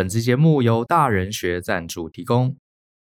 本期节目由大人学赞助提供。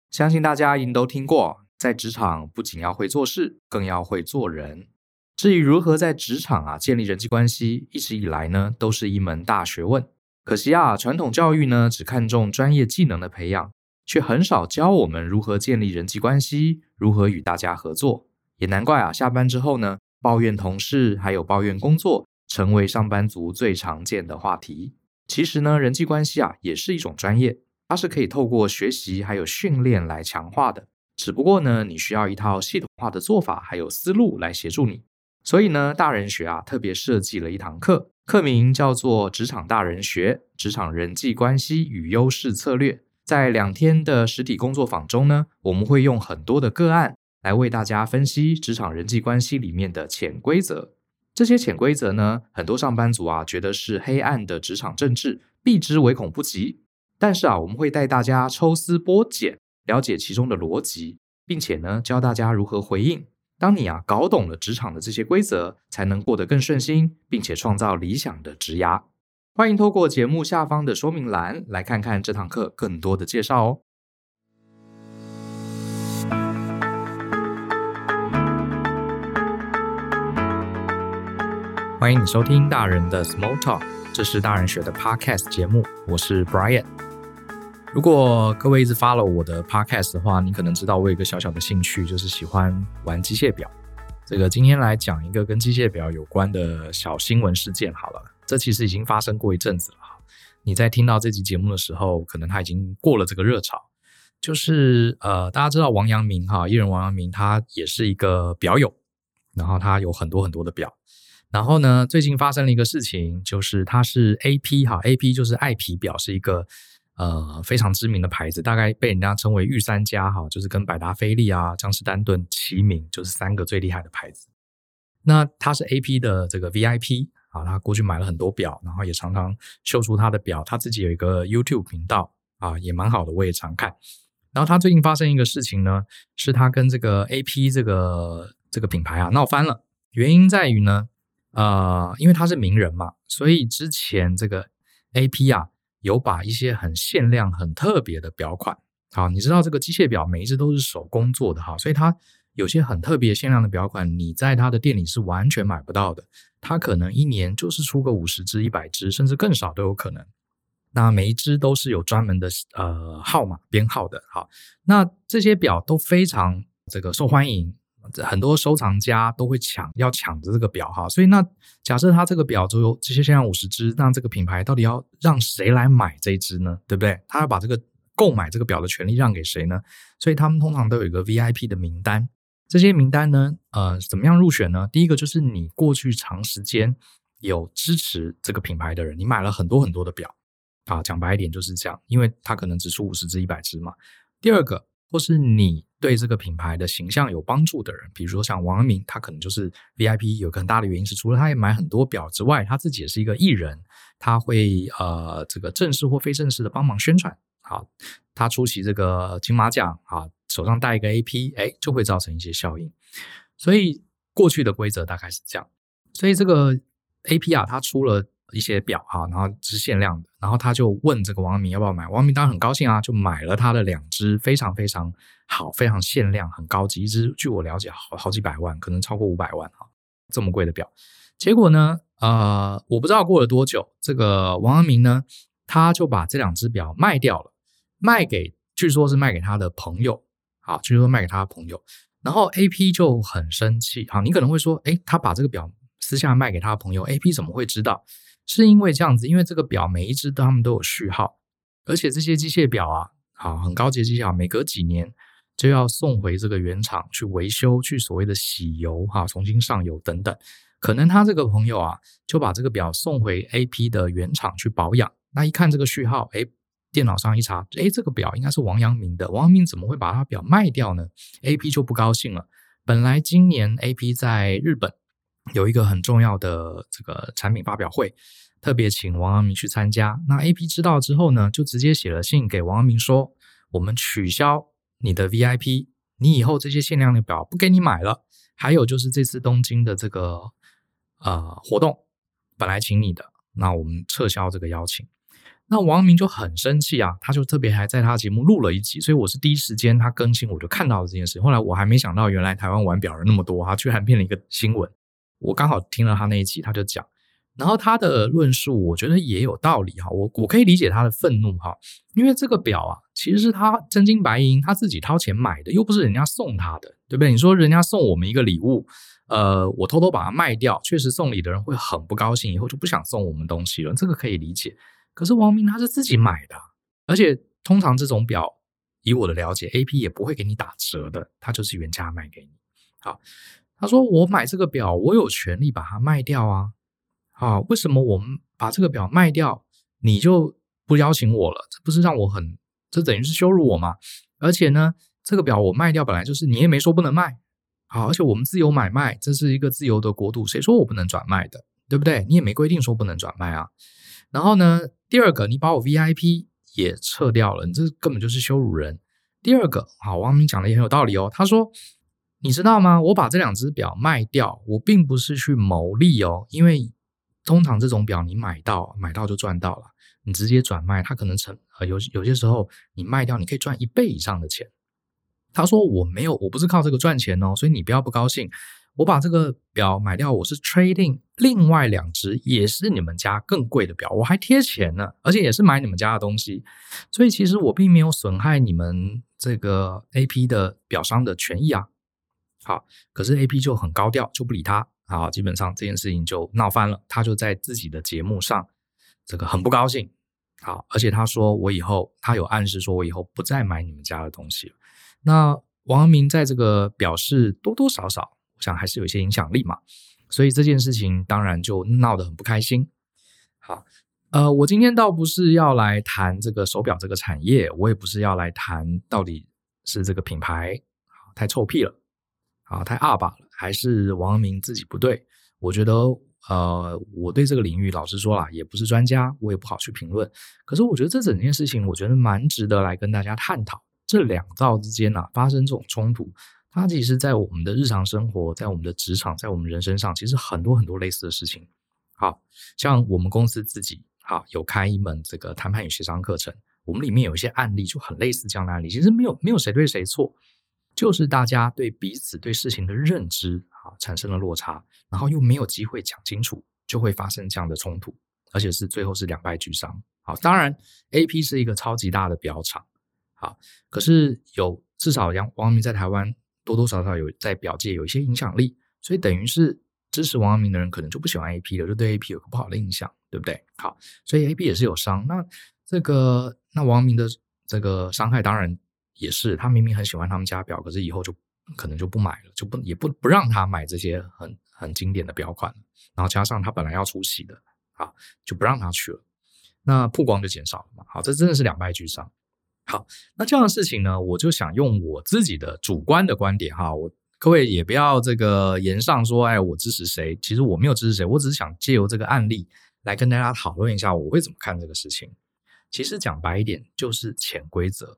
相信大家一定都听过，在职场不仅要会做事，更要会做人。至于如何在职场啊建立人际关系，一直以来呢都是一门大学问。可惜啊，传统教育呢只看重专业技能的培养，却很少教我们如何建立人际关系，如何与大家合作。也难怪啊，下班之后呢，抱怨同事还有抱怨工作，成为上班族最常见的话题。其实呢，人际关系啊也是一种专业，它是可以透过学习还有训练来强化的。只不过呢，你需要一套系统化的做法还有思路来协助你。所以呢，大人学啊特别设计了一堂课，课名叫做《职场大人学：职场人际关系与优势策略》。在两天的实体工作坊中呢，我们会用很多的个案来为大家分析职场人际关系里面的潜规则。这些潜规则呢，很多上班族啊觉得是黑暗的职场政治，避之唯恐不及。但是啊，我们会带大家抽丝剥茧，了解其中的逻辑，并且呢，教大家如何回应。当你啊搞懂了职场的这些规则，才能过得更顺心，并且创造理想的职涯。欢迎透过节目下方的说明栏来看看这堂课更多的介绍哦。欢迎你收听大人的 Small Talk，这是大人学的 Podcast 节目，我是 Brian。如果各位一直 follow 我的 Podcast 的话，你可能知道我有一个小小的兴趣，就是喜欢玩机械表。这个今天来讲一个跟机械表有关的小新闻事件好了，这其实已经发生过一阵子了。你在听到这集节目的时候，可能他已经过了这个热潮。就是呃，大家知道王阳明哈，艺人王阳明，他也是一个表友，然后他有很多很多的表。然后呢，最近发生了一个事情，就是它是 AP 哈，AP 就是爱皮表，是一个呃非常知名的牌子，大概被人家称为御三家哈，就是跟百达翡丽啊、江诗丹顿齐名，就是三个最厉害的牌子。那他是 AP 的这个 VIP 啊，他过去买了很多表，然后也常常秀出他的表，他自己有一个 YouTube 频道啊，也蛮好的，我也常看。然后他最近发生一个事情呢，是他跟这个 AP 这个这个品牌啊闹翻了，原因在于呢。呃，因为他是名人嘛，所以之前这个 AP 啊，有把一些很限量、很特别的表款，好，你知道这个机械表每一只都是手工做的哈，所以它有些很特别、限量的表款，你在他的店里是完全买不到的。他可能一年就是出个五十只、一百只，甚至更少都有可能。那每一只都是有专门的呃号码编号的，好，那这些表都非常这个受欢迎。很多收藏家都会抢，要抢着这个表哈，所以那假设他这个表只有这些限量五十只，那这个品牌到底要让谁来买这一只呢？对不对？他要把这个购买这个表的权利让给谁呢？所以他们通常都有一个 VIP 的名单，这些名单呢，呃，怎么样入选呢？第一个就是你过去长时间有支持这个品牌的人，你买了很多很多的表啊，讲白一点就是这样，因为他可能只出五十只、一百只嘛。第二个。或是你对这个品牌的形象有帮助的人，比如说像王阳明，他可能就是 VIP。有个很大的原因是，除了他也买很多表之外，他自己也是一个艺人，他会呃这个正式或非正式的帮忙宣传。好，他出席这个金马奖啊，手上带一个 AP，哎，就会造成一些效应。所以过去的规则大概是这样。所以这个 AP 啊，它出了。一些表哈，然后是限量的，然后他就问这个王阳明要不要买，王阳明当然很高兴啊，就买了他的两只非常非常好、非常限量、很高级，一只据我了解好好几百万，可能超过五百万哈，这么贵的表。结果呢，呃，我不知道过了多久，这个王阳明呢，他就把这两只表卖掉了，卖给据说是卖给他的朋友，好，据说卖给他的朋友，然后 AP 就很生气，好，你可能会说，诶，他把这个表私下卖给他的朋友，AP 怎么会知道？是因为这样子，因为这个表每一只他们都有序号，而且这些机械表啊，好，很高级的机械表，每隔几年就要送回这个原厂去维修，去所谓的洗油哈，重新上油等等。可能他这个朋友啊，就把这个表送回 AP 的原厂去保养。那一看这个序号，哎，电脑上一查，哎，这个表应该是王阳明的，王阳明怎么会把他表卖掉呢？AP 就不高兴了。本来今年 AP 在日本。有一个很重要的这个产品发表会，特别请王阳明去参加。那 AP 知道之后呢，就直接写了信给王阳明说：“我们取消你的 VIP，你以后这些限量的表不给你买了。还有就是这次东京的这个呃活动，本来请你的，那我们撤销这个邀请。那王阳明就很生气啊，他就特别还在他节目录了一集，所以我是第一时间他更新我就看到了这件事。后来我还没想到，原来台湾玩表人那么多，他居然变了一个新闻。我刚好听了他那一集，他就讲。然后他的论述，我觉得也有道理哈，我我可以理解他的愤怒哈，因为这个表啊，其实是他真金白银他自己掏钱买的，又不是人家送他的，对不对？你说人家送我们一个礼物，呃，我偷偷把它卖掉，确实送礼的人会很不高兴，以后就不想送我们东西了，这个可以理解。可是王明他是自己买的，而且通常这种表，以我的了解，AP 也不会给你打折的，他就是原价卖给你。好，他说我买这个表，我有权利把它卖掉啊。啊，为什么我们把这个表卖掉，你就不邀请我了？这不是让我很，这等于是羞辱我吗？而且呢，这个表我卖掉本来就是你也没说不能卖，好，而且我们自由买卖，这是一个自由的国度，谁说我不能转卖的，对不对？你也没规定说不能转卖啊。然后呢，第二个，你把我 VIP 也撤掉了，你这根本就是羞辱人。第二个，好，王明讲的也很有道理哦，他说，你知道吗？我把这两只表卖掉，我并不是去牟利哦，因为。通常这种表你买到买到就赚到了，你直接转卖，它可能成呃有有些时候你卖掉你可以赚一倍以上的钱。他说我没有，我不是靠这个赚钱哦，所以你不要不高兴。我把这个表买掉，我是 trading 另外两只也是你们家更贵的表，我还贴钱呢，而且也是买你们家的东西，所以其实我并没有损害你们这个 AP 的表商的权益啊。好，可是 AP 就很高调，就不理他。好，基本上这件事情就闹翻了。他就在自己的节目上，这个很不高兴。好，而且他说我以后，他有暗示说我以后不再买你们家的东西了。那王阳明在这个表示多多少少，我想还是有一些影响力嘛。所以这件事情当然就闹得很不开心。好，呃，我今天倒不是要来谈这个手表这个产业，我也不是要来谈到底是这个品牌太臭屁了，啊，太二吧了。还是王阳明自己不对，我觉得，呃，我对这个领域老实说啦，也不是专家，我也不好去评论。可是我觉得这整件事情，我觉得蛮值得来跟大家探讨。这两造之间啊，发生这种冲突，它其实，在我们的日常生活，在我们的职场，在我们人身上，其实很多很多类似的事情。好，像我们公司自己，好，有开一门这个谈判与协商课程，我们里面有一些案例就很类似这样的案例，其实没有没有谁对谁错。就是大家对彼此对事情的认知啊产生了落差，然后又没有机会讲清楚，就会发生这样的冲突，而且是最后是两败俱伤。好，当然 AP 是一个超级大的表厂，好，可是有至少杨王阳明在台湾多多少少有在表界有一些影响力，所以等于是支持王阳明的人可能就不喜欢 AP 了，就对 AP 有个不好的印象，对不对？好，所以 AP 也是有伤。那这个那王阳明的这个伤害当然。也是，他明明很喜欢他们家表，可是以后就可能就不买了，就不也不不让他买这些很很经典的表款，然后加上他本来要出席的，啊，就不让他去了，那曝光就减少了嘛。好，这真的是两败俱伤。好，那这样的事情呢，我就想用我自己的主观的观点哈，我各位也不要这个言上说，哎，我支持谁？其实我没有支持谁，我只是想借由这个案例来跟大家讨论一下，我会怎么看这个事情。其实讲白一点，就是潜规则。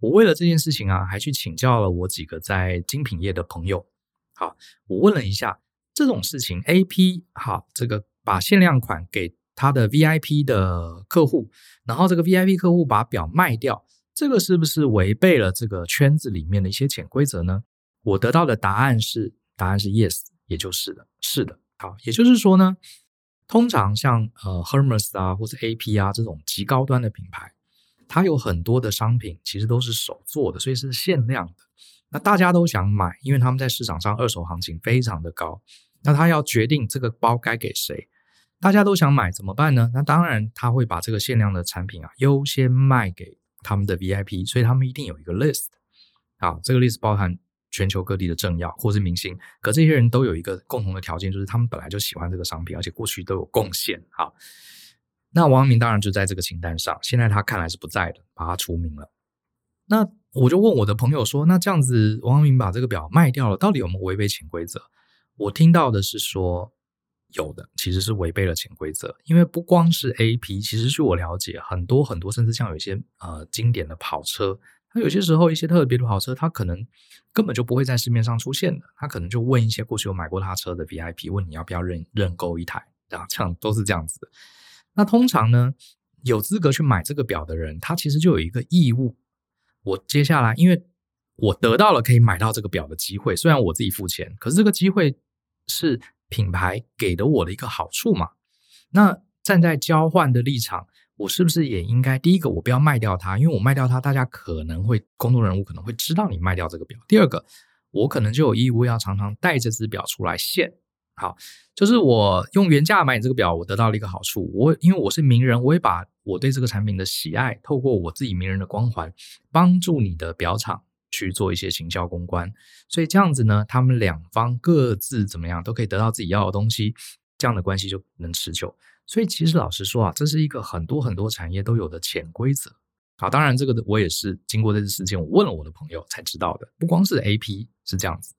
我为了这件事情啊，还去请教了我几个在精品业的朋友。好，我问了一下这种事情，AP 好，这个把限量款给他的 VIP 的客户，然后这个 VIP 客户把表卖掉，这个是不是违背了这个圈子里面的一些潜规则呢？我得到的答案是，答案是 yes，也就是的，是的。好，也就是说呢，通常像呃 Hermes 啊，或者 AP 啊这种极高端的品牌。它有很多的商品，其实都是手做的，所以是限量的。那大家都想买，因为他们在市场上二手行情非常的高。那他要决定这个包该给谁，大家都想买怎么办呢？那当然他会把这个限量的产品啊优先卖给他们的 VIP，所以他们一定有一个 list。啊，这个 list 包含全球各地的政要或是明星，可这些人都有一个共同的条件，就是他们本来就喜欢这个商品，而且过去都有贡献。好。那王阳明当然就在这个清单上，现在他看来是不在的，把他除名了。那我就问我的朋友说：“那这样子，王阳明把这个表卖掉了，到底有没有违背潜规则？”我听到的是说有的，其实是违背了潜规则。因为不光是 AP，其实据我了解，很多很多，甚至像有一些呃经典的跑车，它有些时候一些特别的跑车，它可能根本就不会在市面上出现的，他可能就问一些过去有买过他车的 VIP，问你要不要认认购一台，这样都是这样子的。那通常呢，有资格去买这个表的人，他其实就有一个义务。我接下来，因为我得到了可以买到这个表的机会，虽然我自己付钱，可是这个机会是品牌给的我的一个好处嘛。那站在交换的立场，我是不是也应该第一个，我不要卖掉它，因为我卖掉它，大家可能会公众人物可能会知道你卖掉这个表。第二个，我可能就有义务要常常带这只表出来现。好，就是我用原价买你这个表，我得到了一个好处。我因为我是名人，我会把我对这个产品的喜爱，透过我自己名人的光环，帮助你的表厂去做一些行销公关。所以这样子呢，他们两方各自怎么样，都可以得到自己要的东西，这样的关系就能持久。所以其实老实说啊，这是一个很多很多产业都有的潜规则。好，当然这个我也是经过这次事件，我问了我的朋友才知道的。不光是 AP 是这样子。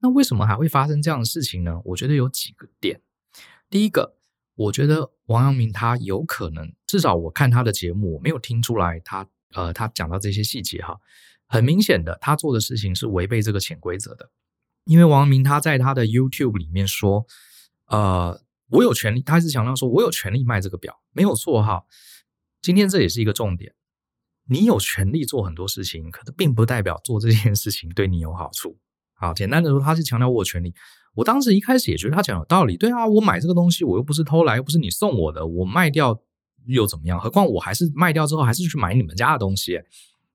那为什么还会发生这样的事情呢？我觉得有几个点。第一个，我觉得王阳明他有可能，至少我看他的节目，我没有听出来他呃，他讲到这些细节哈。很明显的，他做的事情是违背这个潜规则的。因为王阳明他在他的 YouTube 里面说，呃，我有权利，他是强调说我有权利卖这个表，没有错哈。今天这也是一个重点，你有权利做很多事情，可是并不代表做这件事情对你有好处。好，简单的说，他是强调我权利。我当时一开始也觉得他讲有道理。对啊，我买这个东西，我又不是偷来，又不是你送我的，我卖掉又怎么样？何况我还是卖掉之后，还是去买你们家的东西。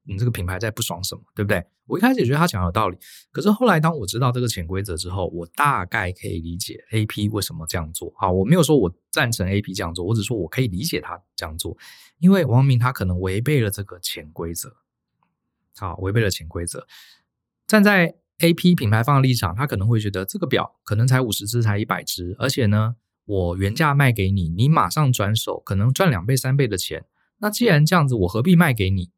你这个品牌在不爽什么？对不对？我一开始也觉得他讲有道理。可是后来，当我知道这个潜规则之后，我大概可以理解 AP 为什么这样做。好，我没有说我赞成 AP 这样做，我只说我可以理解他这样做，因为王明他可能违背了这个潜规则。好，违背了潜规则，站在。AP 品牌方的立场，他可能会觉得这个表可能才五十只，才一百只，而且呢，我原价卖给你，你马上转手，可能赚两倍、三倍的钱。那既然这样子，我何必卖给你？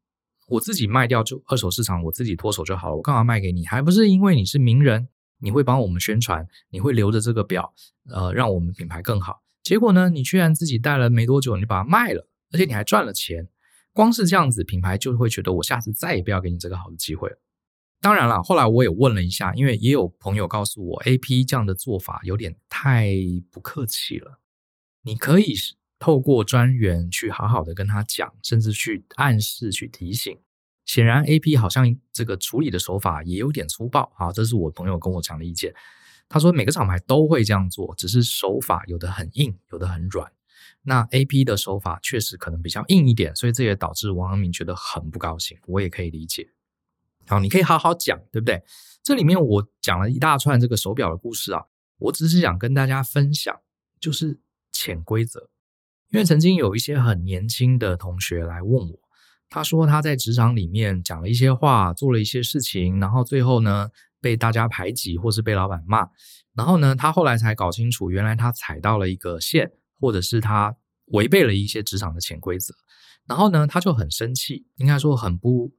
我自己卖掉就二手市场，我自己脱手就好了。我干嘛卖给你？还不是因为你是名人，你会帮我们宣传，你会留着这个表，呃，让我们品牌更好。结果呢，你居然自己戴了没多久，你把它卖了，而且你还赚了钱。光是这样子，品牌就会觉得我下次再也不要给你这个好的机会了。当然了，后来我也问了一下，因为也有朋友告诉我，AP 这样的做法有点太不客气了。你可以透过专员去好好的跟他讲，甚至去暗示、去提醒。显然，AP 好像这个处理的手法也有点粗暴。啊，这是我朋友跟我讲的意见。他说每个厂牌都会这样做，只是手法有的很硬，有的很软。那 AP 的手法确实可能比较硬一点，所以这也导致王阳明觉得很不高兴。我也可以理解。好，你可以好好讲，对不对？这里面我讲了一大串这个手表的故事啊，我只是想跟大家分享，就是潜规则。因为曾经有一些很年轻的同学来问我，他说他在职场里面讲了一些话，做了一些事情，然后最后呢被大家排挤，或是被老板骂，然后呢他后来才搞清楚，原来他踩到了一个线，或者是他违背了一些职场的潜规则，然后呢他就很生气，应该说很不。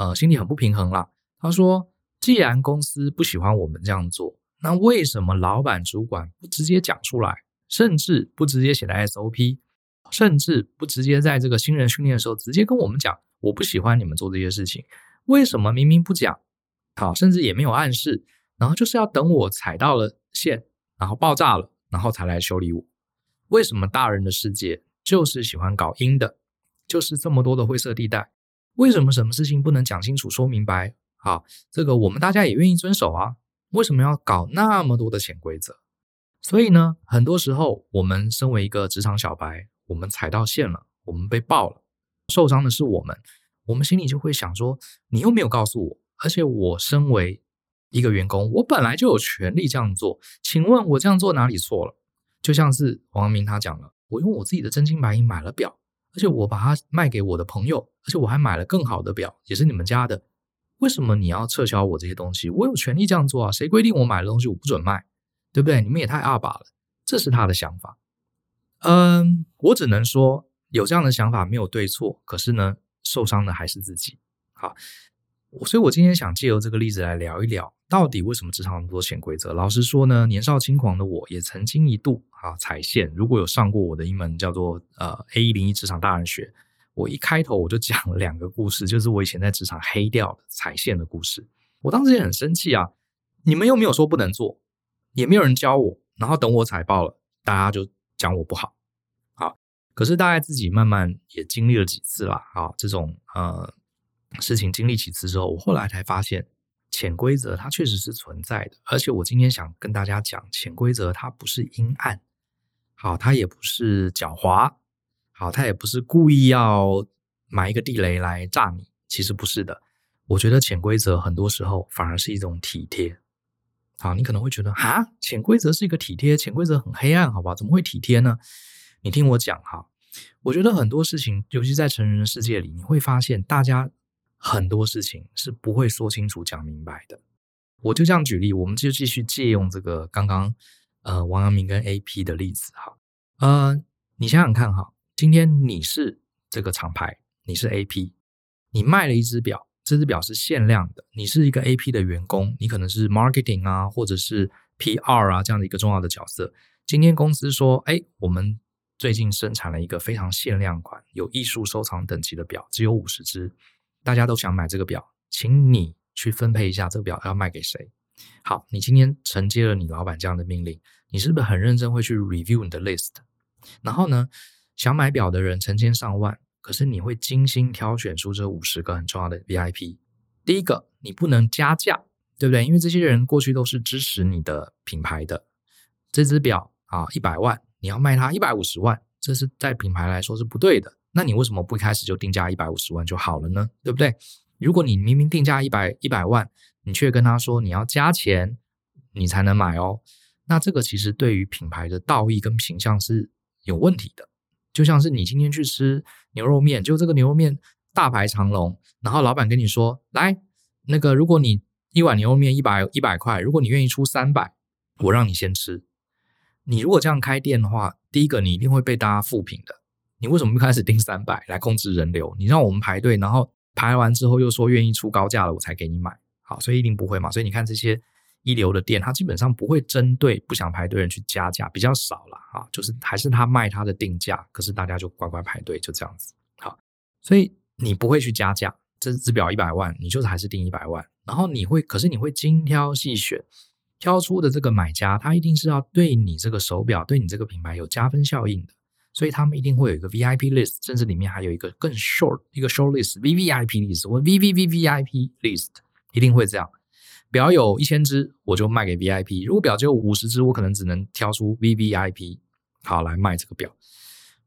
呃，心里很不平衡啦。他说：“既然公司不喜欢我们这样做，那为什么老板主管不直接讲出来，甚至不直接写在 SOP，甚至不直接在这个新人训练的时候直接跟我们讲，我不喜欢你们做这些事情？为什么明明不讲？好，甚至也没有暗示，然后就是要等我踩到了线，然后爆炸了，然后才来修理我？为什么大人的世界就是喜欢搞阴的，就是这么多的灰色地带？”为什么什么事情不能讲清楚、说明白？好，这个我们大家也愿意遵守啊。为什么要搞那么多的潜规则？所以呢，很多时候我们身为一个职场小白，我们踩到线了，我们被爆了，受伤的是我们，我们心里就会想说：你又没有告诉我，而且我身为一个员工，我本来就有权利这样做。请问我这样做哪里错了？就像是王阳明他讲了，我用我自己的真金白银买了表。而且我把它卖给我的朋友，而且我还买了更好的表，也是你们家的。为什么你要撤销我这些东西？我有权利这样做啊！谁规定我买的东西我不准卖？对不对？你们也太二把了。这是他的想法。嗯，我只能说有这样的想法没有对错，可是呢，受伤的还是自己。好。所以，我今天想借由这个例子来聊一聊，到底为什么职场那么多潜规则？老实说呢，年少轻狂的我也曾经一度啊踩线。如果有上过我的一门叫做呃 A 一零一职场大人学，我一开头我就讲了两个故事，就是我以前在职场黑掉的踩线的故事。我当时也很生气啊，你们又没有说不能做，也没有人教我，然后等我踩爆了，大家就讲我不好。好，可是大概自己慢慢也经历了几次啦，啊，这种呃事情经历几次之后，我后来才发现潜规则它确实是存在的，而且我今天想跟大家讲，潜规则它不是阴暗，好，它也不是狡猾，好，他也不是故意要埋一个地雷来炸你，其实不是的。我觉得潜规则很多时候反而是一种体贴。好，你可能会觉得啊，潜规则是一个体贴，潜规则很黑暗，好吧？怎么会体贴呢？你听我讲哈，我觉得很多事情，尤其在成人的世界里，你会发现大家很多事情是不会说清楚、讲明白的。我就这样举例，我们就继续借用这个刚刚呃王阳明跟 AP 的例子哈。呃，你想想看哈，今天你是这个厂牌，你是 AP，你卖了一只表。这只表是限量的。你是一个 AP 的员工，你可能是 marketing 啊，或者是 PR 啊这样的一个重要的角色。今天公司说，哎，我们最近生产了一个非常限量款、有艺术收藏等级的表，只有五十只，大家都想买这个表，请你去分配一下这个表要卖给谁。好，你今天承接了你老板这样的命令，你是不是很认真会去 review 你的 list？然后呢，想买表的人成千上万。可是你会精心挑选出这五十个很重要的 VIP。第一个，你不能加价，对不对？因为这些人过去都是支持你的品牌的。这只表啊，一百万，你要卖它一百五十万，这是在品牌来说是不对的。那你为什么不一开始就定价一百五十万就好了呢？对不对？如果你明明定价一百一百万，你却跟他说你要加钱，你才能买哦，那这个其实对于品牌的道义跟形象是有问题的。就像是你今天去吃牛肉面，就这个牛肉面大排长龙，然后老板跟你说：“来，那个如果你一碗牛肉面一百一百块，如果你愿意出三百，我让你先吃。”你如果这样开店的话，第一个你一定会被大家复评的。你为什么不开始定三百来控制人流？你让我们排队，然后排完之后又说愿意出高价了，我才给你买。好，所以一定不会嘛。所以你看这些。一流的店，它基本上不会针对不想排队人去加价，比较少了啊，就是还是他卖他的定价，可是大家就乖乖排队，就这样子。好，所以你不会去加价，这只表一百万，你就是还是定一百万，然后你会，可是你会精挑细选，挑出的这个买家，他一定是要对你这个手表，对你这个品牌有加分效应的，所以他们一定会有一个 VIP list，甚至里面还有一个更 short 一个 short list，VVIP list 或 VVVVIP list，一定会这样。表有一千只，我就卖给 VIP。如果表只有五十只，我可能只能挑出 VVIP，好来卖这个表。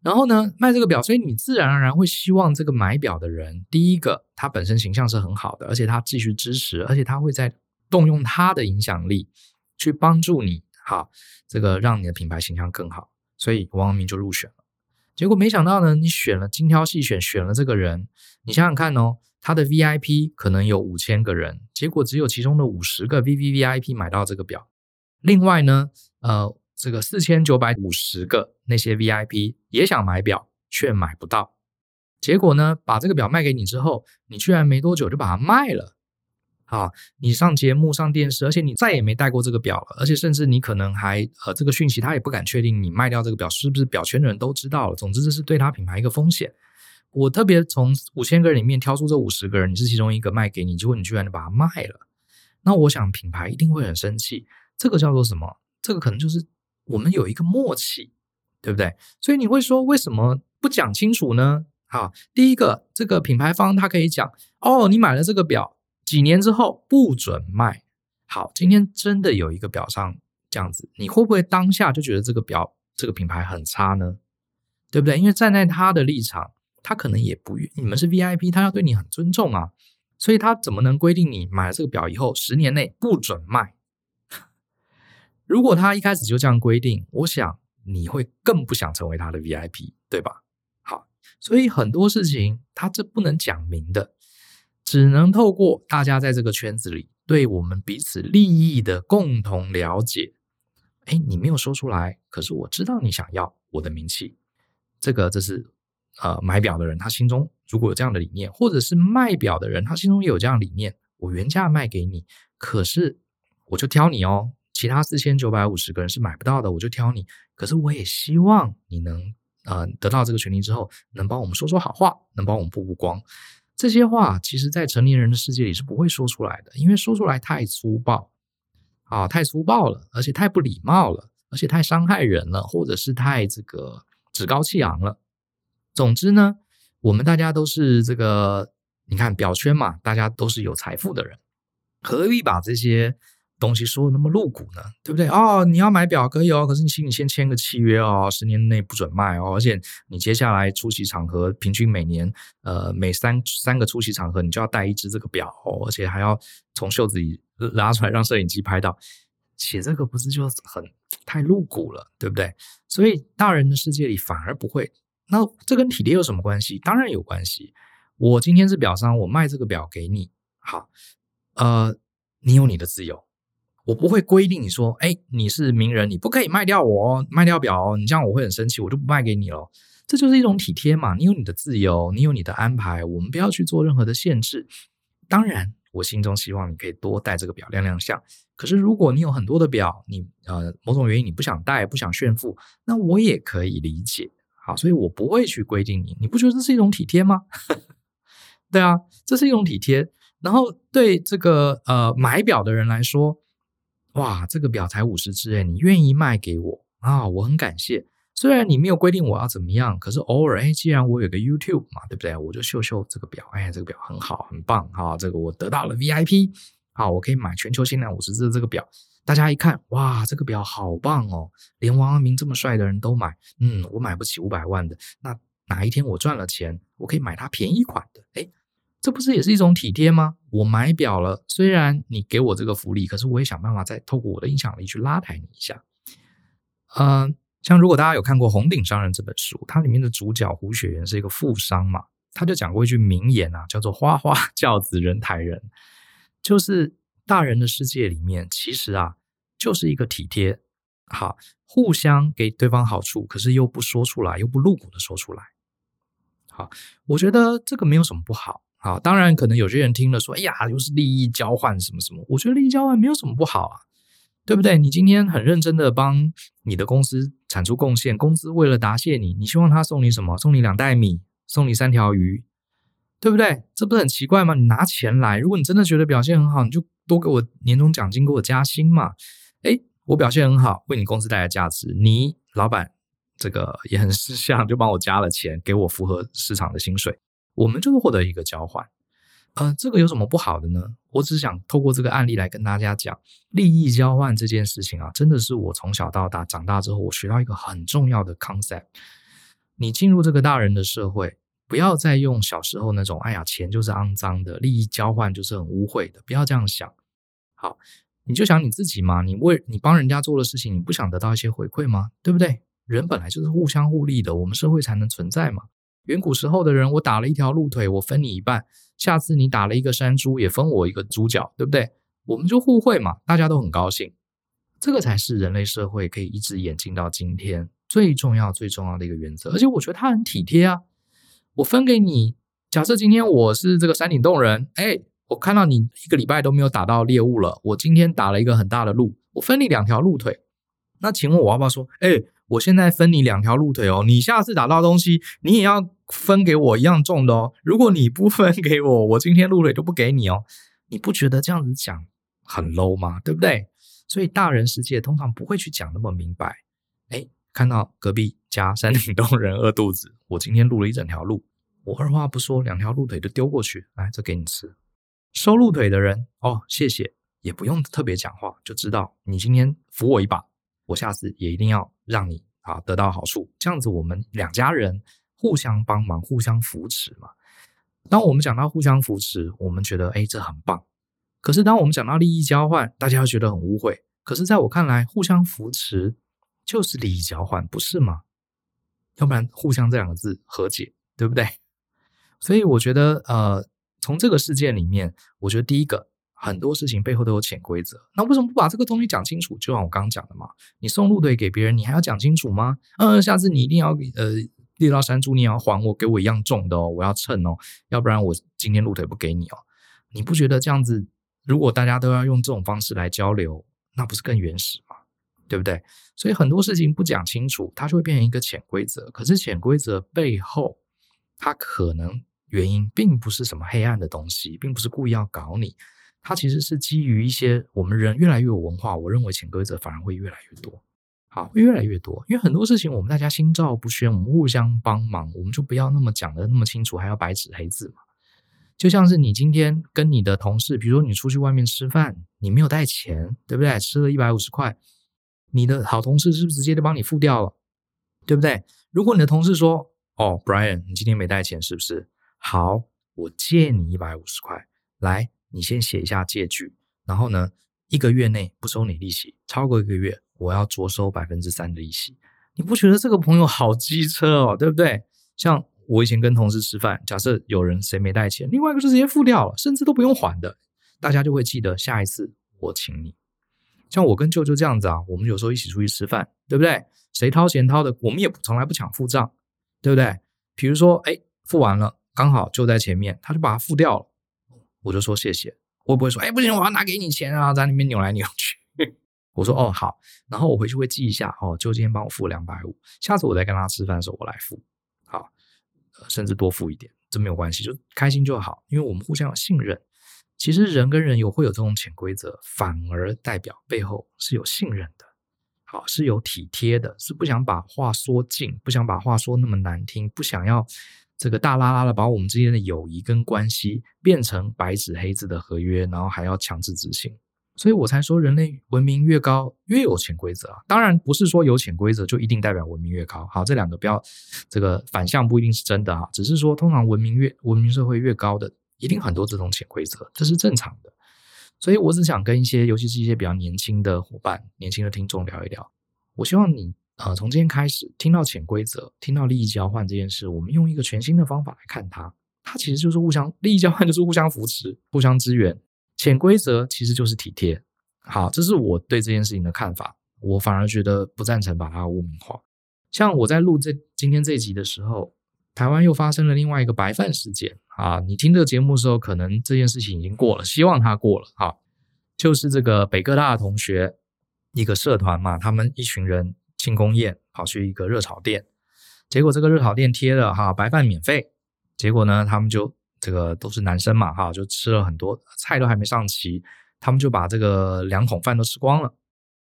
然后呢，卖这个表，所以你自然而然会希望这个买表的人，第一个他本身形象是很好的，而且他继续支持，而且他会在动用他的影响力去帮助你，好，这个让你的品牌形象更好。所以王阳明就入选了。结果没想到呢，你选了精挑细选，选了这个人，你想想看哦。他的 VIP 可能有五千个人，结果只有其中的五十个 VVVIP 买到这个表。另外呢，呃，这个四千九百五十个那些 VIP 也想买表，却买不到。结果呢，把这个表卖给你之后，你居然没多久就把它卖了。啊，你上节目、上电视，而且你再也没戴过这个表了，而且甚至你可能还呃，这个讯息他也不敢确定你卖掉这个表是不是表圈的人都知道了。总之，这是对他品牌一个风险。我特别从五千个人里面挑出这五十个人，你是其中一个卖给你，结果你居然把它卖了，那我想品牌一定会很生气。这个叫做什么？这个可能就是我们有一个默契，对不对？所以你会说为什么不讲清楚呢？好，第一个，这个品牌方他可以讲哦，你买了这个表，几年之后不准卖。好，今天真的有一个表商这样子，你会不会当下就觉得这个表这个品牌很差呢？对不对？因为站在他的立场。他可能也不愿，你们是 VIP，他要对你很尊重啊，所以他怎么能规定你买了这个表以后十年内不准卖？如果他一开始就这样规定，我想你会更不想成为他的 VIP，对吧？好，所以很多事情他这不能讲明的，只能透过大家在这个圈子里对我们彼此利益的共同了解。哎，你没有说出来，可是我知道你想要我的名气，这个这是。呃，买表的人他心中如果有这样的理念，或者是卖表的人他心中也有这样理念，我原价卖给你，可是我就挑你哦，其他四千九百五十个人是买不到的，我就挑你。可是我也希望你能呃得到这个权利之后，能帮我们说说好话，能帮我们曝曝光。这些话其实，在成年人的世界里是不会说出来的，因为说出来太粗暴啊，太粗暴了，而且太不礼貌了，而且太伤害人了，或者是太这个趾高气昂了。总之呢，我们大家都是这个，你看表圈嘛，大家都是有财富的人，何必把这些东西说的那么露骨呢？对不对？哦，你要买表可以哦，可是你请你先签个契约哦，十年内不准卖哦，而且你接下来出席场合，平均每年呃每三三个出席场合，你就要带一只这个表哦，而且还要从袖子里拉出来让摄影机拍到。写这个不是就很太露骨了，对不对？所以大人的世界里反而不会。那这跟体贴有什么关系？当然有关系。我今天是表商，我卖这个表给你，好，呃，你有你的自由，我不会规定你说，哎，你是名人，你不可以卖掉我哦，卖掉表哦，你这样我会很生气，我就不卖给你了。这就是一种体贴嘛，你有你的自由，你有你的安排，我们不要去做任何的限制。当然。我心中希望你可以多戴这个表亮亮相。可是如果你有很多的表，你呃某种原因你不想戴，不想炫富，那我也可以理解。好，所以我不会去规定你。你不觉得这是一种体贴吗？对啊，这是一种体贴。然后对这个呃买表的人来说，哇，这个表才五十只诶，你愿意卖给我啊，我很感谢。虽然你没有规定我要怎么样，可是偶尔，哎，既然我有个 YouTube 嘛，对不对？我就秀秀这个表，哎，这个表很好，很棒，哈，这个我得到了 VIP，好，我可以买全球限量五十只的这个表。大家一看，哇，这个表好棒哦，连王阳明这么帅的人都买，嗯，我买不起五百万的，那哪一天我赚了钱，我可以买它便宜款的，哎，这不是也是一种体贴吗？我买表了，虽然你给我这个福利，可是我也想办法再透过我的影响力去拉抬你一下，嗯、像如果大家有看过《红顶商人》这本书，它里面的主角胡雪岩是一个富商嘛，他就讲过一句名言啊，叫做“花花轿子人抬人”，就是大人的世界里面，其实啊，就是一个体贴，好，互相给对方好处，可是又不说出来，又不露骨的说出来，好，我觉得这个没有什么不好，好，当然可能有些人听了说，哎呀，又是利益交换什么什么，我觉得利益交换没有什么不好啊。对不对？你今天很认真的帮你的公司产出贡献，公司为了答谢你，你希望他送你什么？送你两袋米，送你三条鱼，对不对？这不是很奇怪吗？你拿钱来，如果你真的觉得表现很好，你就多给我年终奖金，给我加薪嘛。诶，我表现很好，为你公司带来价值，你老板这个也很识相，就帮我加了钱，给我符合市场的薪水，我们就是获得一个交换。呃，这个有什么不好的呢？我只是想透过这个案例来跟大家讲，利益交换这件事情啊，真的是我从小到大长大之后，我学到一个很重要的 concept。你进入这个大人的社会，不要再用小时候那种“哎呀，钱就是肮脏的，利益交换就是很污秽的”，不要这样想。好，你就想你自己嘛，你为你帮人家做的事情，你不想得到一些回馈吗？对不对？人本来就是互相互利的，我们社会才能存在嘛。远古时候的人，我打了一条鹿腿，我分你一半。下次你打了一个山猪，也分我一个猪脚，对不对？我们就互惠嘛，大家都很高兴。这个才是人类社会可以一直演进到今天最重要、最重要的一个原则。而且我觉得他很体贴啊。我分给你，假设今天我是这个山顶洞人，哎，我看到你一个礼拜都没有打到猎物了，我今天打了一个很大的鹿，我分你两条鹿腿。那请问我要不要说，哎？我现在分你两条鹿腿哦，你下次打到东西，你也要分给我一样重的哦。如果你不分给我，我今天鹿腿都不给你哦。你不觉得这样子讲很 low 吗？对不对？所以大人世界通常不会去讲那么明白。哎，看到隔壁家山顶洞人饿肚子，我今天录了一整条鹿，我二话不说，两条鹿腿就丢过去，来，这给你吃。收鹿腿的人哦，谢谢，也不用特别讲话，就知道你今天扶我一把。我下次也一定要让你啊得到好处，这样子我们两家人互相帮忙、互相扶持嘛。当我们讲到互相扶持，我们觉得哎这很棒。可是当我们讲到利益交换，大家会觉得很污秽。可是在我看来，互相扶持就是利益交换，不是吗？要不然互相这两个字和解，对不对？所以我觉得呃，从这个事件里面，我觉得第一个。很多事情背后都有潜规则，那为什么不把这个东西讲清楚？就像我刚刚讲的嘛，你送鹿腿给别人，你还要讲清楚吗？嗯，下次你一定要呃猎到山猪，你也要还我，给我一样重的哦，我要称哦，要不然我今天鹿腿不给你哦。你不觉得这样子，如果大家都要用这种方式来交流，那不是更原始吗？对不对？所以很多事情不讲清楚，它就会变成一个潜规则。可是潜规则背后，它可能原因并不是什么黑暗的东西，并不是故意要搞你。它其实是基于一些我们人越来越有文化，我认为潜规则反而会越来越多。好，会越来越多。因为很多事情我们大家心照不宣，我们互相帮忙，我们就不要那么讲的那么清楚，还要白纸黑字嘛。就像是你今天跟你的同事，比如说你出去外面吃饭，你没有带钱，对不对？吃了一百五十块，你的好同事是不是直接就帮你付掉了？对不对？如果你的同事说：“哦，Brian，你今天没带钱，是不是？好，我借你一百五十块，来，你先写一下借据，然后呢，一个月内不收你利息，超过一个月，我要酌收百分之三的利息。你不觉得这个朋友好机车哦，对不对？像我以前跟同事吃饭，假设有人谁没带钱，另外一个就直接付掉了，甚至都不用还的，大家就会记得下一次我请你。像我跟舅舅这样子啊，我们有时候一起出去吃饭，对不对？谁掏钱掏的，我们也从来不抢付账，对不对？比如说，哎，付完了，刚好就在前面，他就把它付掉了，我就说谢谢。我不会说，哎，不行，我要拿给你钱啊，在里面扭来扭去。我说，哦，好，然后我回去会记一下，哦，就今天帮我付两百五，下次我再跟他吃饭的时候我来付，好，甚至多付一点，这没有关系，就开心就好，因为我们互相有信任。其实人跟人有会有这种潜规则，反而代表背后是有信任的。好，是有体贴的，是不想把话说尽，不想把话说那么难听，不想要这个大拉拉的把我们之间的友谊跟关系变成白纸黑字的合约，然后还要强制执行。所以我才说，人类文明越高，越有潜规则啊。当然不是说有潜规则就一定代表文明越高。好，这两个不要这个反向不一定是真的哈，只是说通常文明越文明社会越高的，一定很多这种潜规则，这是正常的。所以我只想跟一些，尤其是一些比较年轻的伙伴、年轻的听众聊一聊。我希望你，呃，从今天开始听到潜规则、听到利益交换这件事，我们用一个全新的方法来看它。它其实就是互相利益交换，就是互相扶持、互相支援。潜规则其实就是体贴。好，这是我对这件事情的看法。我反而觉得不赞成把它污名化。像我在录这今天这一集的时候，台湾又发生了另外一个白饭事件。啊，你听这个节目的时候，可能这件事情已经过了，希望它过了。哈，就是这个北科大的同学一个社团嘛，他们一群人庆功宴跑去一个热炒店，结果这个热炒店贴了哈白饭免费，结果呢，他们就这个都是男生嘛哈，就吃了很多菜都还没上齐，他们就把这个两桶饭都吃光了。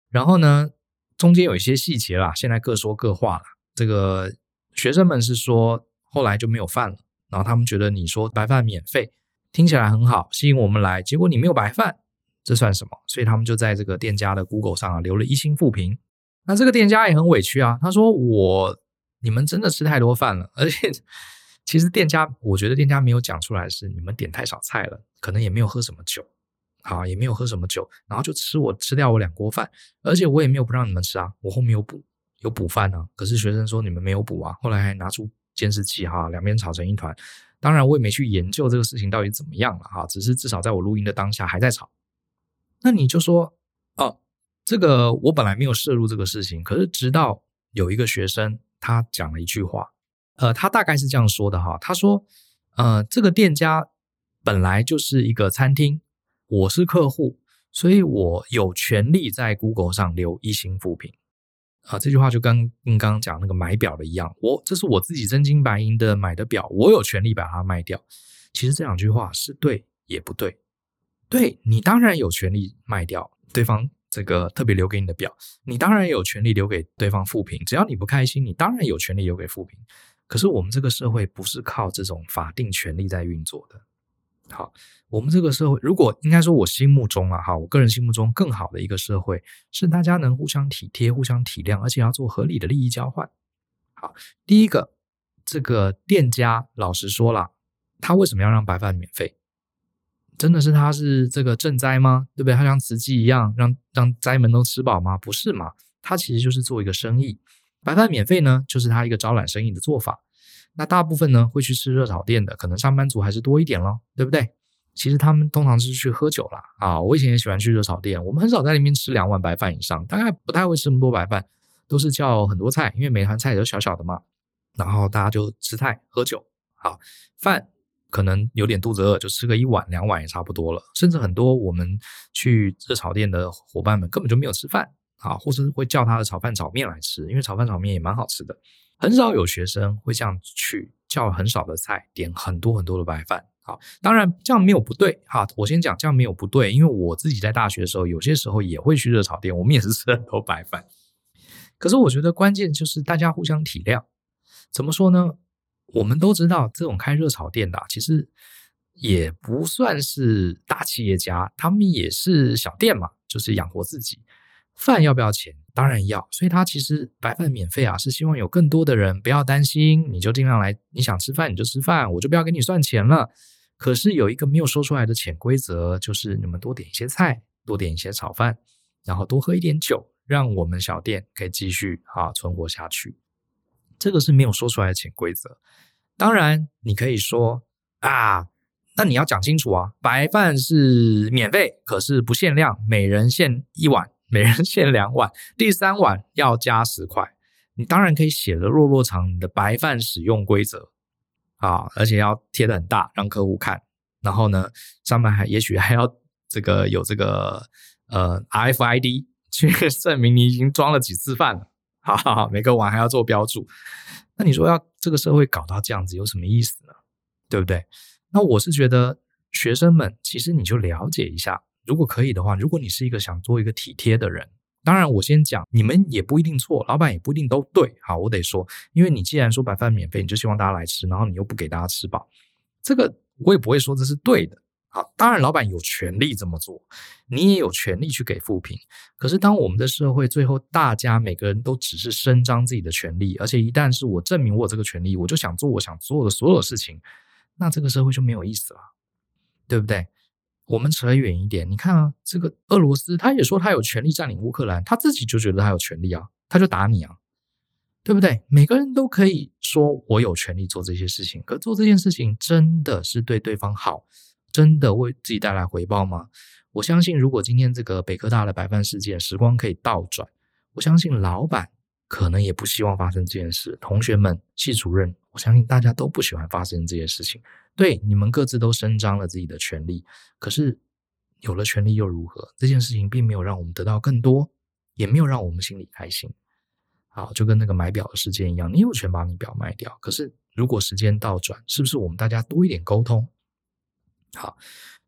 然后呢，中间有一些细节啦，现在各说各话了。这个学生们是说后来就没有饭了。然后他们觉得你说白饭免费听起来很好，吸引我们来，结果你没有白饭，这算什么？所以他们就在这个店家的 Google 上啊留了一星负评。那这个店家也很委屈啊，他说我你们真的吃太多饭了，而且其实店家我觉得店家没有讲出来是你们点太少菜了，可能也没有喝什么酒，啊也没有喝什么酒，然后就吃我吃掉我两锅饭，而且我也没有不让你们吃啊，我后面有补有补饭呢，可是学生说你们没有补啊，后来还拿出。监视器哈，两边吵成一团。当然，我也没去研究这个事情到底怎么样了哈，只是至少在我录音的当下还在吵。那你就说，这个我本来没有涉入这个事情，可是直到有一个学生他讲了一句话，呃，他大概是这样说的哈，他说，呃，这个店家本来就是一个餐厅，我是客户，所以我有权利在 Google 上留一星负评。啊，这句话就跟跟刚刚讲那个买表的一样，我这是我自己真金白银的买的表，我有权利把它卖掉。其实这两句话是对也不对。对，你当然有权利卖掉对方这个特别留给你的表，你当然有权利留给对方负评。只要你不开心，你当然有权利留给负评。可是我们这个社会不是靠这种法定权利在运作的。好，我们这个社会，如果应该说，我心目中啊，哈，我个人心目中更好的一个社会，是大家能互相体贴、互相体谅，而且要做合理的利益交换。好，第一个，这个店家老实说了，他为什么要让白饭免费？真的是他是这个赈灾吗？对不对？他像慈济一样，让让灾民都吃饱吗？不是嘛？他其实就是做一个生意，白饭免费呢，就是他一个招揽生意的做法。那大部分呢，会去吃热炒店的，可能上班族还是多一点咯，对不对？其实他们通常是去喝酒啦。啊。我以前也喜欢去热炒店，我们很少在里面吃两碗白饭以上，大概不太会吃那么多白饭，都是叫很多菜，因为每盘菜都小小的嘛。然后大家就吃菜喝酒，好，饭可能有点肚子饿，就吃个一碗两碗也差不多了。甚至很多我们去热炒店的伙伴们根本就没有吃饭，啊，或是会叫他的炒饭炒面来吃，因为炒饭炒面也蛮好吃的。很少有学生会这样去叫很少的菜，点很多很多的白饭。好，当然这样没有不对哈。我先讲这样没有不对，因为我自己在大学的时候，有些时候也会去热炒店，我们也是吃很多白饭。可是我觉得关键就是大家互相体谅。怎么说呢？我们都知道，这种开热炒店的，其实也不算是大企业家，他们也是小店嘛，就是养活自己。饭要不要钱？当然要。所以他其实白饭免费啊，是希望有更多的人不要担心，你就尽量来，你想吃饭你就吃饭，我就不要给你算钱了。可是有一个没有说出来的潜规则，就是你们多点一些菜，多点一些炒饭，然后多喝一点酒，让我们小店可以继续啊存活下去。这个是没有说出来的潜规则。当然，你可以说啊，那你要讲清楚啊，白饭是免费，可是不限量，每人限一碗，每人限两碗，第三碗要加十块。你当然可以写的落落长，你的白饭使用规则啊，而且要贴的很大，让客户看。然后呢，上面还也许还要这个有这个呃 RFID 去 证明你已经装了几次饭了。好好好，每个碗还要做标注。那你说要这个社会搞到这样子有什么意思呢？对不对？那我是觉得学生们其实你就了解一下，如果可以的话，如果你是一个想做一个体贴的人，当然我先讲，你们也不一定错，老板也不一定都对。好，我得说，因为你既然说白饭免费，你就希望大家来吃，然后你又不给大家吃饱，这个我也不会说这是对的。好，当然，老板有权利这么做，你也有权利去给负评。可是，当我们的社会最后大家每个人都只是伸张自己的权利，而且一旦是我证明我这个权利，我就想做我想做的所有事情，那这个社会就没有意思了，对不对？我们扯远一点，你看啊，这个俄罗斯他也说他有权利占领乌克兰，他自己就觉得他有权利啊，他就打你啊，对不对？每个人都可以说我有权利做这些事情，可做这件事情真的是对对方好？真的为自己带来回报吗？我相信，如果今天这个北科大的白饭事件时光可以倒转，我相信老板可能也不希望发生这件事。同学们、系主任，我相信大家都不喜欢发生这件事情。对，你们各自都伸张了自己的权利，可是有了权利又如何？这件事情并没有让我们得到更多，也没有让我们心里开心。好，就跟那个买表的事件一样，你有权把你表卖掉，可是如果时间倒转，是不是我们大家多一点沟通？好，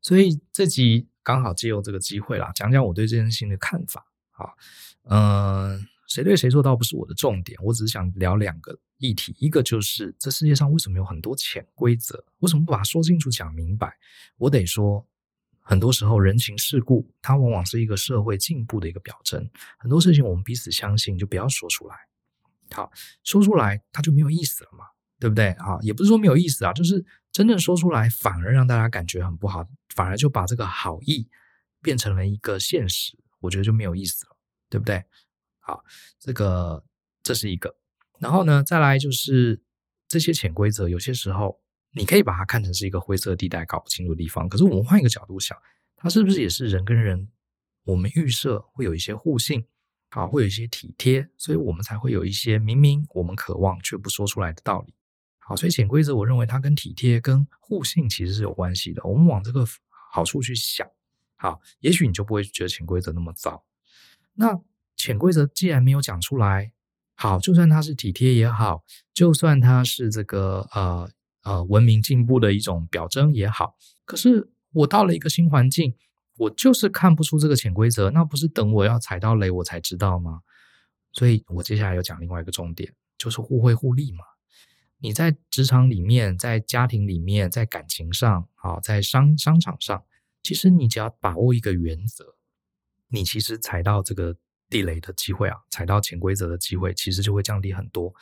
所以这集刚好借用这个机会啦，讲讲我对这件事情的看法。好，嗯，谁对谁错倒不是我的重点，我只是想聊两个议题，一个就是这世界上为什么有很多潜规则，为什么不把它说清楚、讲明白？我得说，很多时候人情世故，它往往是一个社会进步的一个表征。很多事情我们彼此相信，就不要说出来。好，说出来它就没有意思了嘛，对不对？啊，也不是说没有意思啊，就是。真正说出来，反而让大家感觉很不好，反而就把这个好意变成了一个现实，我觉得就没有意思了，对不对？好，这个这是一个。然后呢，再来就是这些潜规则，有些时候你可以把它看成是一个灰色地带，搞不清楚的地方。可是我们换一个角度想，它是不是也是人跟人，我们预设会有一些互信，啊，会有一些体贴，所以我们才会有一些明明我们渴望却不说出来的道理。好，所以潜规则，我认为它跟体贴、跟互信其实是有关系的。我们往这个好处去想，好，也许你就不会觉得潜规则那么糟。那潜规则既然没有讲出来，好，就算它是体贴也好，就算它是这个呃呃文明进步的一种表征也好，可是我到了一个新环境，我就是看不出这个潜规则，那不是等我要踩到雷我才知道吗？所以我接下来要讲另外一个重点，就是互惠互利嘛。你在职场里面，在家庭里面，在感情上，啊，在商商场上，其实你只要把握一个原则，你其实踩到这个地雷的机会啊，踩到潜规则的机会，其实就会降低很多。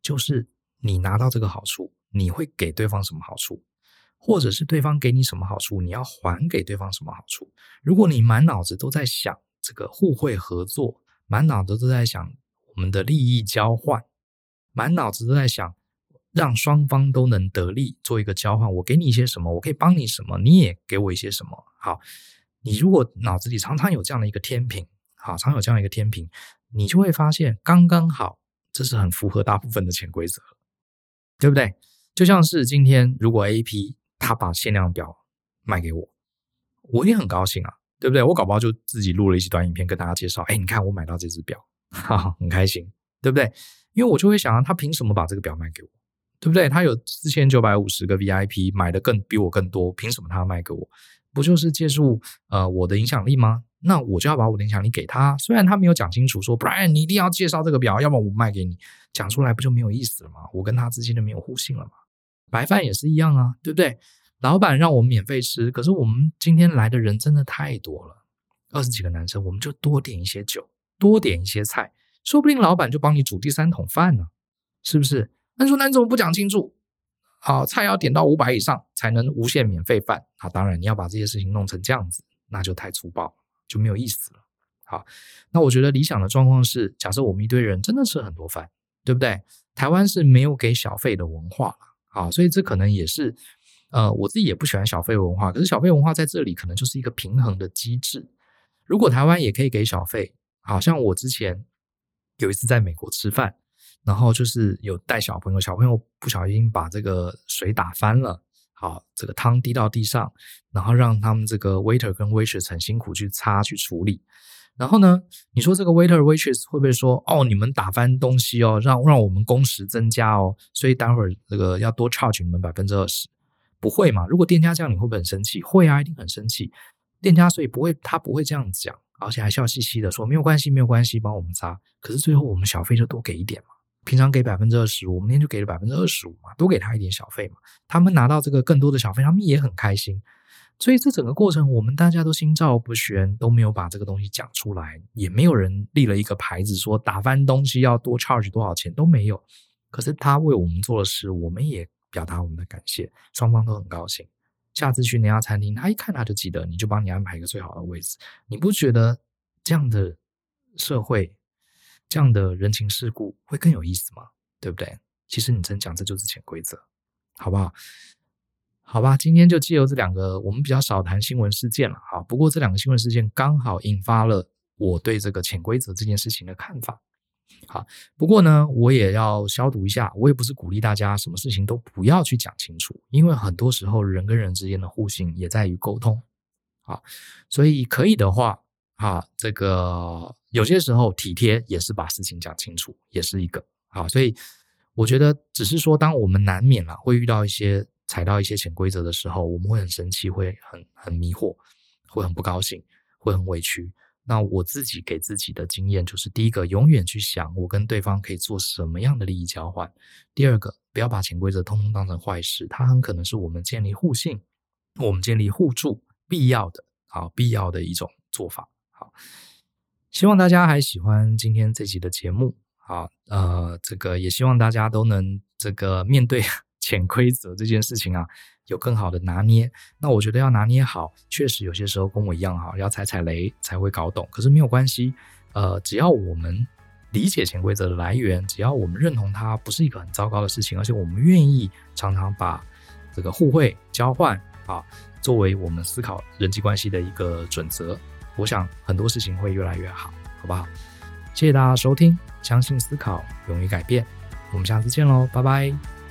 就是你拿到这个好处，你会给对方什么好处，或者是对方给你什么好处，你要还给对方什么好处。如果你满脑子都在想这个互惠合作，满脑子都在想我们的利益交换，满脑子都在想。让双方都能得利，做一个交换。我给你一些什么，我可以帮你什么，你也给我一些什么。好，你如果脑子里常常有这样的一个天平，好，常有这样一个天平，你就会发现刚刚好，这是很符合大部分的潜规则，对不对？就像是今天，如果 AP 他把限量表卖给我，我也很高兴啊，对不对？我搞不好就自己录了一期短影片跟大家介绍，哎，你看我买到这只表，哈哈，很开心，对不对？因为我就会想啊，他凭什么把这个表卖给我？对不对？他有四千九百五十个 VIP，买的更比我更多，凭什么他要卖给我？不就是借助呃我的影响力吗？那我就要把我的影响力给他。虽然他没有讲清楚说，Bryan 你一定要介绍这个表，要不然我卖给你。讲出来不就没有意思了吗？我跟他之间就没有互信了吗？白饭也是一样啊，对不对？老板让我们免费吃，可是我们今天来的人真的太多了，二十几个男生，我们就多点一些酒，多点一些菜，说不定老板就帮你煮第三桶饭呢，是不是？那说那你怎么不讲清楚？好，菜要点到五百以上才能无限免费饭。好，当然你要把这些事情弄成这样子，那就太粗暴，就没有意思了。好，那我觉得理想的状况是，假设我们一堆人真的吃很多饭，对不对？台湾是没有给小费的文化，好，所以这可能也是，呃，我自己也不喜欢小费文化。可是小费文化在这里可能就是一个平衡的机制。如果台湾也可以给小费，好像我之前有一次在美国吃饭。然后就是有带小朋友，小朋友不小心把这个水打翻了，好，这个汤滴到地上，然后让他们这个 waiter 跟 waitress 很辛苦去擦去处理。然后呢，你说这个 waiter waitress 会不会说，哦，你们打翻东西哦，让让我们工时增加哦，所以待会儿这个要多 charge 你们百分之二十？不会嘛？如果店家这样，你会不会很生气？会啊，一定很生气。店家所以不会，他不会这样讲，而且还笑嘻嘻的说没有关系，没有关系，帮我们擦。可是最后我们小费就多给一点嘛。平常给百分之二十五，我们今天就给了百分之二十五嘛，多给他一点小费嘛。他们拿到这个更多的小费，他们也很开心。所以这整个过程，我们大家都心照不宣，都没有把这个东西讲出来，也没有人立了一个牌子说打翻东西要多 charge 多少钱都没有。可是他为我们做的事，我们也表达我们的感谢，双方都很高兴。下次去那家餐厅，他一看他就记得，你就帮你安排一个最好的位置。你不觉得这样的社会？这样的人情世故会更有意思吗？对不对？其实你真讲，这就是潜规则，好不好？好吧，今天就借由这两个，我们比较少谈新闻事件了，哈。不过这两个新闻事件刚好引发了我对这个潜规则这件事情的看法。好，不过呢，我也要消毒一下，我也不是鼓励大家什么事情都不要去讲清楚，因为很多时候人跟人之间的互信也在于沟通。好，所以可以的话。啊，这个有些时候体贴也是把事情讲清楚，也是一个好。所以我觉得，只是说，当我们难免了会遇到一些踩到一些潜规则的时候，我们会很生气，会很很迷惑，会很不高兴，会很委屈。那我自己给自己的经验就是：第一个，永远去想我跟对方可以做什么样的利益交换；第二个，不要把潜规则通通当成坏事，它很可能是我们建立互信、我们建立互助必要的啊必要的一种做法。好希望大家还喜欢今天这集的节目。好，呃，这个也希望大家都能这个面对 潜规则这件事情啊，有更好的拿捏。那我觉得要拿捏好，确实有些时候跟我一样哈，要踩踩雷才会搞懂。可是没有关系，呃，只要我们理解潜规则的来源，只要我们认同它不是一个很糟糕的事情，而且我们愿意常常把这个互惠交换啊，作为我们思考人际关系的一个准则。我想很多事情会越来越好，好不好？谢谢大家收听，相信思考，勇于改变，我们下次见喽，拜拜。